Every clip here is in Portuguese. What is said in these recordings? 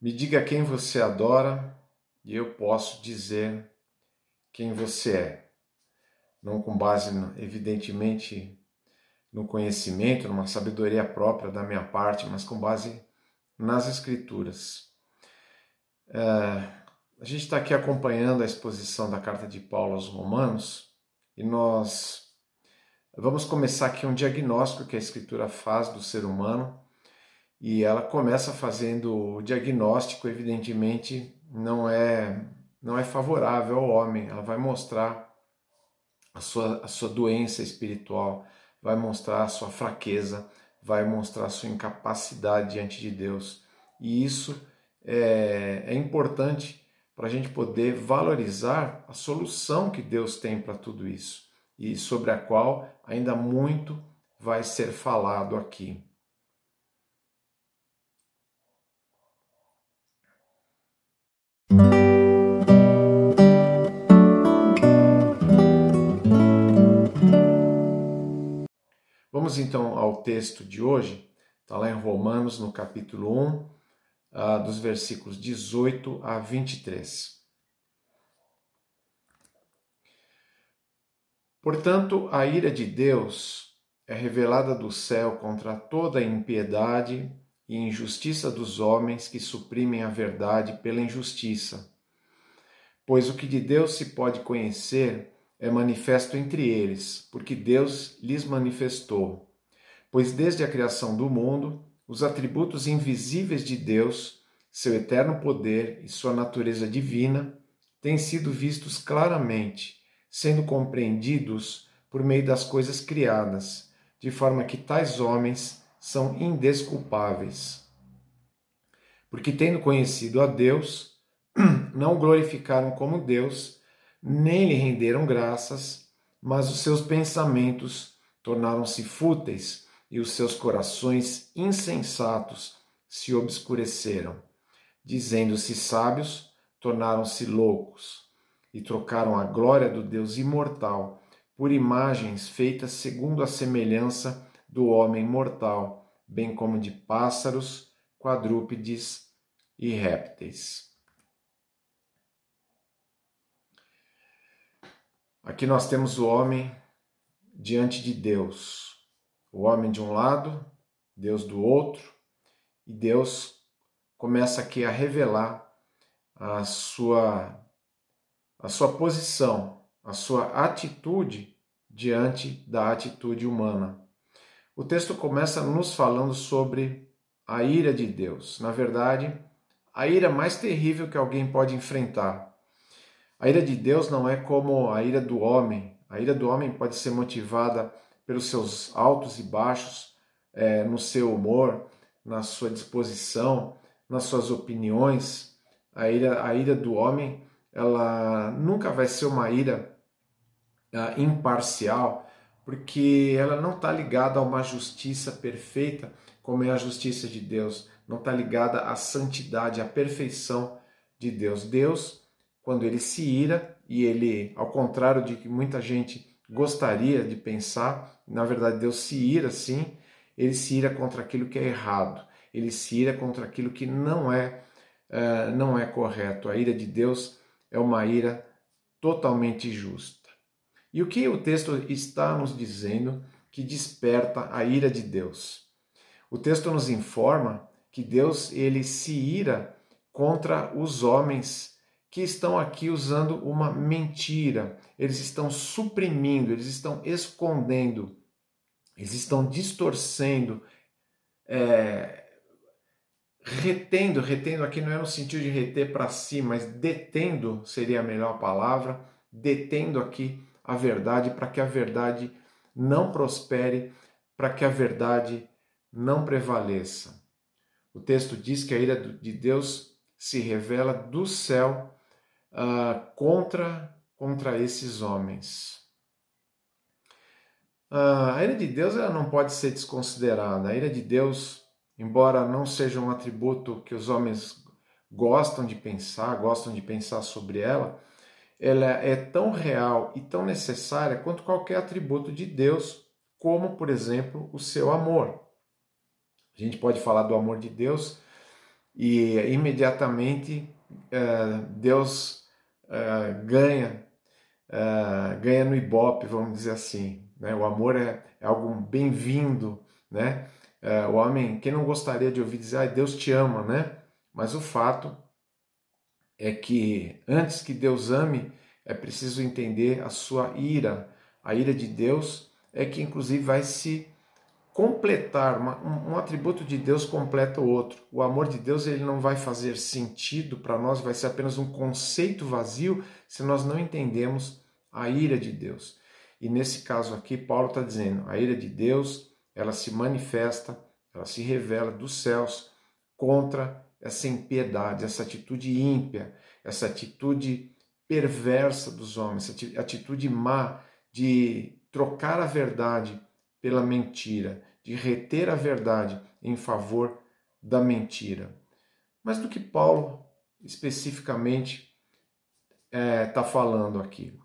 Me diga quem você adora e eu posso dizer quem você é. Não com base, evidentemente, no conhecimento, numa sabedoria própria da minha parte, mas com base nas Escrituras. É, a gente está aqui acompanhando a exposição da carta de Paulo aos Romanos e nós vamos começar aqui um diagnóstico que a Escritura faz do ser humano e ela começa fazendo o diagnóstico, evidentemente, não é não é favorável ao homem. Ela vai mostrar a sua, a sua doença espiritual, vai mostrar a sua fraqueza, vai mostrar a sua incapacidade diante de Deus. E isso é, é importante para a gente poder valorizar a solução que Deus tem para tudo isso e sobre a qual ainda muito vai ser falado aqui. Vamos então ao texto de hoje, está lá em Romanos, no capítulo 1, uh, ah, dos versículos 18 a 23. Portanto, a ira de Deus é revelada do céu contra toda a impiedade e injustiça dos homens que suprimem a verdade pela injustiça. Pois o que de Deus se pode conhecer é manifesto entre eles, porque Deus lhes manifestou. Pois desde a criação do mundo, os atributos invisíveis de Deus, seu eterno poder e sua natureza divina, têm sido vistos claramente, sendo compreendidos por meio das coisas criadas, de forma que tais homens são indesculpáveis. Porque, tendo conhecido a Deus, não glorificaram como Deus, nem lhe renderam graças, mas os seus pensamentos tornaram-se fúteis e os seus corações insensatos se obscureceram. Dizendo-se sábios, tornaram-se loucos e trocaram a glória do Deus imortal por imagens feitas segundo a semelhança do homem mortal, bem como de pássaros, quadrúpedes e répteis. Aqui nós temos o homem diante de Deus. O homem de um lado, Deus do outro, e Deus começa aqui a revelar a sua a sua posição, a sua atitude diante da atitude humana. O texto começa nos falando sobre a ira de Deus. Na verdade, a ira mais terrível que alguém pode enfrentar. A ira de Deus não é como a ira do homem. A ira do homem pode ser motivada pelos seus altos e baixos, é, no seu humor, na sua disposição, nas suas opiniões. A ira, a ira do homem, ela nunca vai ser uma ira uh, imparcial, porque ela não está ligada a uma justiça perfeita, como é a justiça de Deus, não está ligada à santidade, à perfeição de Deus. Deus, quando ele se ira, e ele, ao contrário de que muita gente gostaria de pensar, na verdade Deus se ira sim, ele se ira contra aquilo que é errado, ele se ira contra aquilo que não é, uh, não é correto. A ira de Deus é uma ira totalmente justa. E o que o texto está nos dizendo que desperta a ira de Deus? O texto nos informa que Deus ele se ira contra os homens que estão aqui usando uma mentira. Eles estão suprimindo, eles estão escondendo, eles estão distorcendo, é, retendo, retendo aqui não é no sentido de reter para si, mas detendo seria a melhor palavra, detendo aqui a verdade, para que a verdade não prospere, para que a verdade não prevaleça. O texto diz que a ira de Deus se revela do céu uh, contra, contra esses homens. Uh, a ira de Deus ela não pode ser desconsiderada. A ira de Deus, embora não seja um atributo que os homens gostam de pensar, gostam de pensar sobre ela, ela é tão real e tão necessária quanto qualquer atributo de Deus, como, por exemplo, o seu amor. A gente pode falar do amor de Deus e imediatamente uh, Deus uh, ganha, uh, ganha no ibope, vamos dizer assim. Né? O amor é, é algo bem-vindo, né? o homem, quem não gostaria de ouvir dizer, ah, Deus te ama, né? Mas o fato é que antes que Deus ame, é preciso entender a sua ira. A ira de Deus é que inclusive vai se completar, uma, um, atributo de Deus completa o outro. O amor de Deus ele não vai fazer sentido para nós, vai ser apenas um conceito vazio se nós não entendemos a ira de Deus. E nesse caso aqui, Paulo está dizendo: a ira de Deus ela se manifesta, ela se revela dos céus contra essa impiedade, essa atitude ímpia, essa atitude perversa dos homens, essa atitude má de trocar a verdade pela mentira, de reter a verdade em favor da mentira. Mas do que Paulo especificamente está é, tá falando aqui?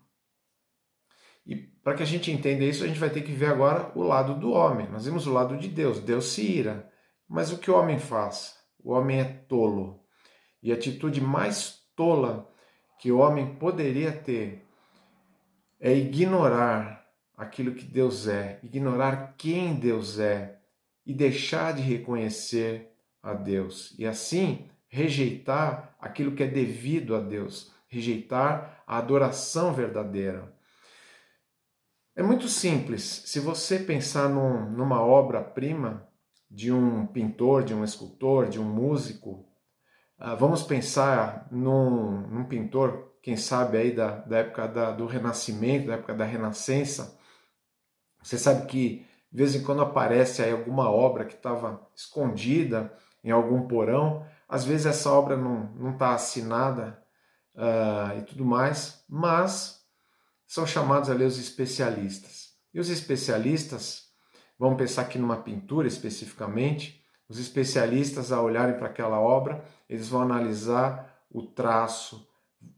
E para que a gente entenda isso, a gente vai ter que ver agora o lado do homem. Nós vimos o lado de Deus. Deus se ira. Mas o que o homem faz? O homem é tolo. E a atitude mais tola que o homem poderia ter é ignorar aquilo que Deus é, ignorar quem Deus é e deixar de reconhecer a Deus. E assim rejeitar aquilo que é devido a Deus, rejeitar a adoração verdadeira. É muito simples. Se você pensar num, numa obra-prima de um pintor, de um escultor, de um músico, uh, vamos pensar num, num, pintor, quem sabe aí da, da época da, do Renascimento, da época da Renascença, você sabe que de vez em quando aparece aí alguma obra que estava escondida em algum porão, às vezes essa obra não está assinada uh, e tudo mais, mas são chamados ali os especialistas. E os especialistas, vamos pensar aqui numa pintura especificamente, os especialistas, ao olharem para aquela obra, eles vão analisar o traço,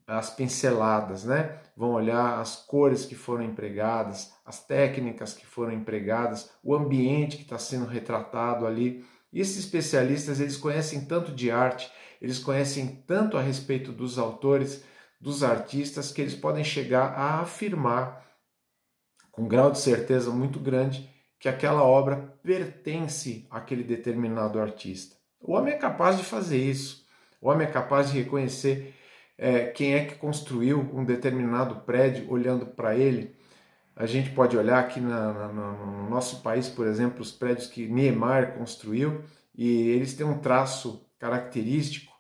as pinceladas, né? Vão olhar as cores que foram empregadas, as técnicas que foram empregadas, o ambiente que está sendo retratado ali. E esses especialistas, eles conhecem tanto de arte, eles conhecem tanto a respeito dos autores, dos artistas, que eles podem chegar a afirmar com um grau de certeza muito grande que aquela obra pertence àquele determinado artista. O homem é capaz de fazer isso. O homem é capaz de reconhecer é, quem é que construiu um determinado prédio olhando para ele. A gente pode olhar aqui na, na, no nosso país, por exemplo, os prédios que Niemeyer construiu e eles têm um traço característico.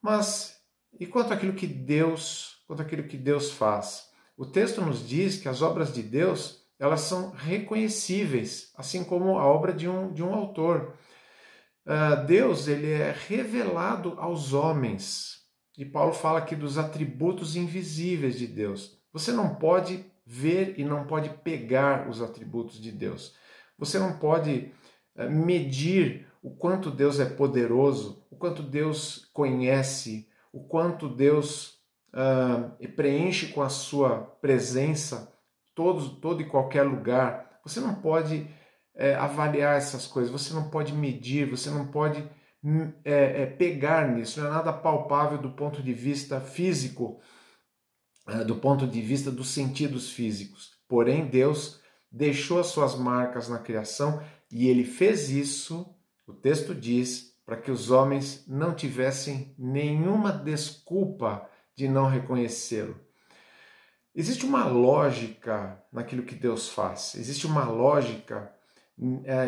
Mas e quanto àquilo que Deus, quanto àquilo que Deus faz? O texto nos diz que as obras de Deus elas são reconhecíveis, assim como a obra de um, de um autor. Uh, Deus ele é revelado aos homens e Paulo fala aqui dos atributos invisíveis de Deus. Você não pode ver e não pode pegar os atributos de Deus. Você não pode eh, medir o quanto Deus é poderoso, o quanto Deus conhece, o quanto Deus uh, preenche com a sua presença todo, todo e qualquer lugar. Você não pode é, avaliar essas coisas, você não pode medir, você não pode é, é, pegar nisso, não é nada palpável do ponto de vista físico, é, do ponto de vista dos sentidos físicos. Porém, Deus deixou as suas marcas na criação e ele fez isso, o texto diz, para que os homens não tivessem nenhuma desculpa de não reconhecê-lo. Existe uma lógica naquilo que Deus faz, existe uma lógica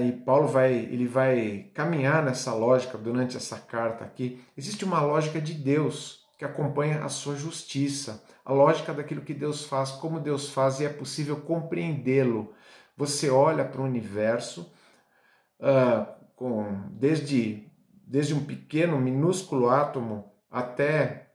e Paulo vai, ele vai caminhar nessa lógica durante essa carta aqui. Existe uma lógica de Deus que acompanha a sua justiça, a lógica daquilo que Deus faz, como Deus faz e é possível compreendê-lo. Você olha para o universo uh, com desde desde um pequeno, minúsculo átomo até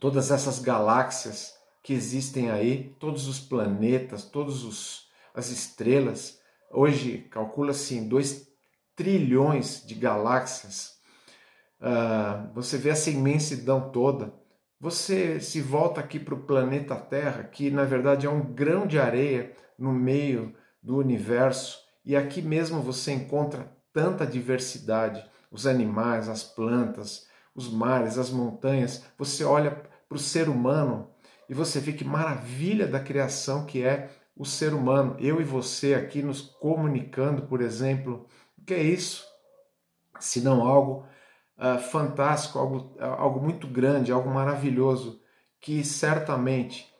todas essas galáxias que existem aí, todos os planetas, todas as estrelas Hoje calcula-se em 2 trilhões de galáxias. Uh, você vê essa imensidão toda. Você se volta aqui para o planeta Terra, que na verdade é um grão de areia no meio do universo, e aqui mesmo você encontra tanta diversidade. os animais, as plantas, os mares, as montanhas. Você olha para o ser humano e você vê que maravilha da criação que é o ser humano. Eu e você aqui nos comunicando, por exemplo. O que é isso? Se não algo uh, fantástico, algo, algo muito grande, algo maravilhoso, que certamente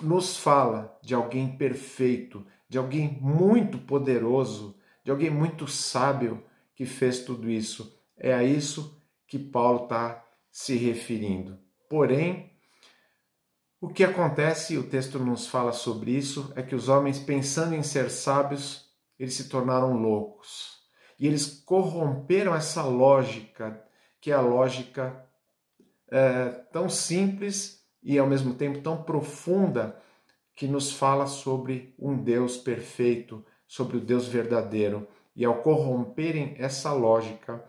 nos fala de alguém perfeito, de alguém muito poderoso, de alguém muito sábio que fez tudo isso. É a isso que Paulo está se referindo. Porém, o que acontece, o texto nos fala sobre isso, é que os homens, pensando em ser sábios, eles se tornaram loucos. E eles corromperam essa lógica, que é a lógica é, tão simples e ao mesmo tempo tão profunda, que nos fala sobre um Deus perfeito, sobre o Deus verdadeiro. E ao corromperem essa lógica,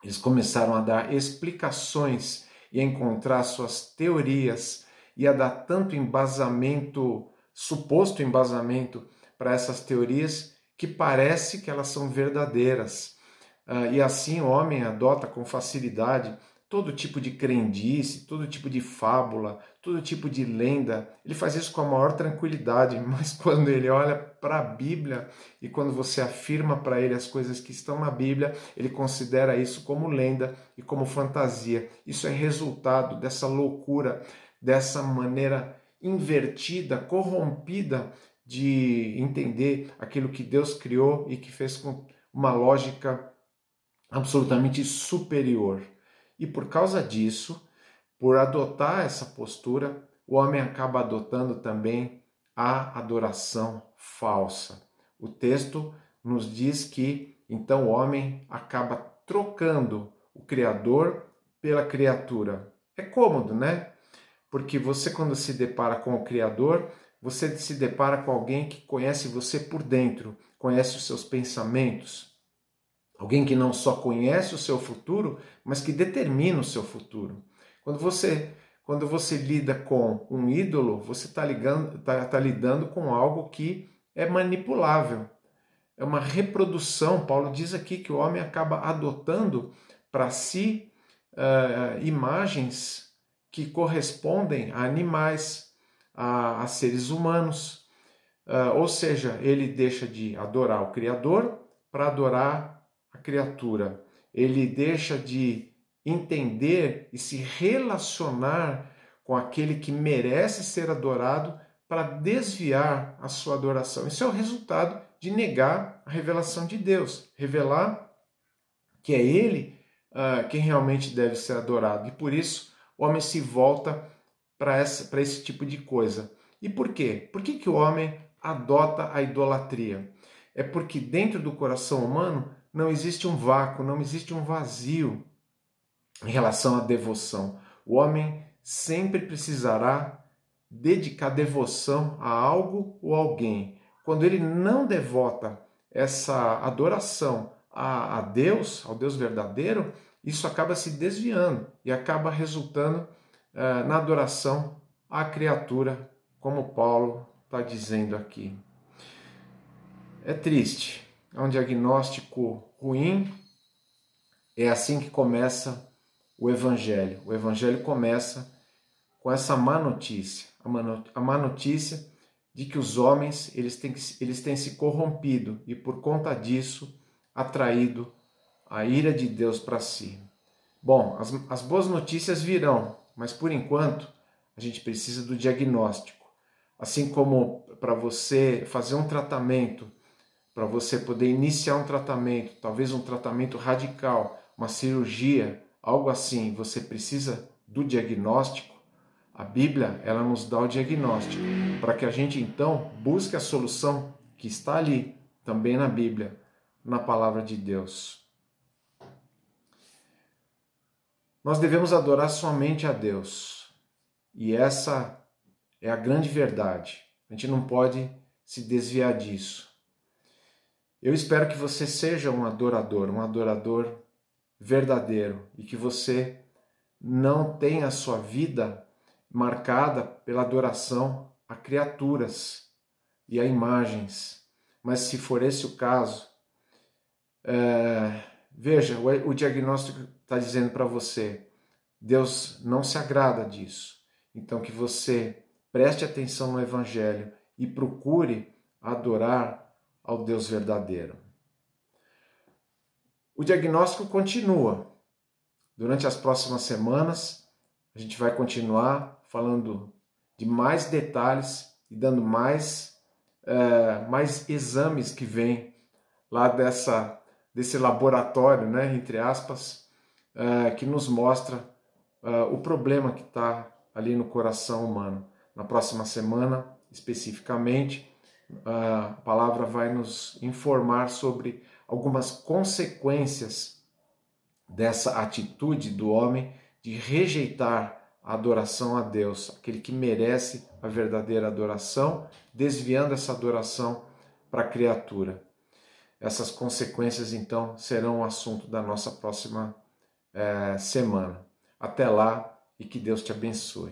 eles começaram a dar explicações e a encontrar suas teorias ia dar tanto embasamento, suposto embasamento, para essas teorias que parece que elas são verdadeiras. Uh, e assim o homem adota com facilidade todo tipo de crendice, todo tipo de fábula, todo tipo de lenda. Ele faz isso com a maior tranquilidade, mas quando ele olha para a Bíblia e quando você afirma para ele as coisas que estão na Bíblia, ele considera isso como lenda e como fantasia. Isso é resultado dessa loucura dessa maneira invertida, corrompida de entender aquilo que Deus criou e que fez com uma lógica absolutamente superior. E por causa disso, por adotar essa postura, o homem acaba adotando também a adoração falsa. O texto nos diz que então o homem acaba trocando o Criador pela criatura. É cômodo, né? Porque você, quando se depara com o Criador, você se depara com alguém que conhece você por dentro, conhece os seus pensamentos. Alguém que não só conhece o seu futuro, mas que determina o seu futuro. Quando você, quando você lida com um ídolo, você está tá, tá lidando com algo que é manipulável. É uma reprodução. Paulo diz aqui que o homem acaba adotando para si uh, imagens que correspondem a animais, a, a seres humanos. Uh, ou seja, ele deixa de adorar o Criador para adorar a criatura. Ele deixa de entender e se relacionar com aquele que merece ser adorado para desviar a sua adoração. Isso é o resultado de negar a revelação de Deus, revelar que é Ele uh, quem realmente deve ser adorado. E por isso o homem se volta para esse tipo de coisa. E por quê? Por que, que o homem adota a idolatria? É porque dentro do coração humano não existe um vácuo, não existe um vazio em relação à devoção. O homem sempre precisará dedicar devoção a algo ou alguém. Quando ele não devota essa adoração a, a Deus, ao Deus verdadeiro, isso acaba se desviando e acaba resultando uh, na adoração à criatura, como Paulo está dizendo aqui. É triste, é um diagnóstico ruim. É assim que começa o Evangelho. O Evangelho começa com essa má notícia, a má notícia de que os homens eles têm, eles têm se corrompido e por conta disso atraído a ira de Deus para si. Bom, as, as boas notícias virão, mas por enquanto a gente precisa do diagnóstico. Assim como para você fazer um tratamento, para você poder iniciar um tratamento, talvez um tratamento radical, uma cirurgia, algo assim, você precisa do diagnóstico. A Bíblia, ela nos dá o diagnóstico, para que a gente então busque a solução que está ali, também na Bíblia, na palavra de Deus. Nós devemos adorar somente a Deus. E essa é a grande verdade. A gente não pode se desviar disso. Eu espero que você seja um adorador, um adorador verdadeiro e que você não tenha a sua vida marcada pela adoração a criaturas e a imagens. Mas se for esse o caso, é, veja, o, o diagnóstico está dizendo para você: Deus não se agrada disso. Então, que você preste atenção no Evangelho e procure adorar ao Deus verdadeiro. O diagnóstico continua. Durante as próximas semanas, a gente vai continuar falando de mais detalhes e dando mais, é, mais exames que vêm lá dessa, desse laboratório, né, entre aspas, é, que nos mostra é, o problema que está ali no coração humano. Na próxima semana, especificamente, a palavra vai nos informar sobre algumas consequências dessa atitude do homem de rejeitar a adoração a Deus, aquele que merece a verdadeira adoração, desviando essa adoração para a criatura. Essas consequências, então, serão o assunto da nossa próxima é, semana. Até lá e que Deus te abençoe.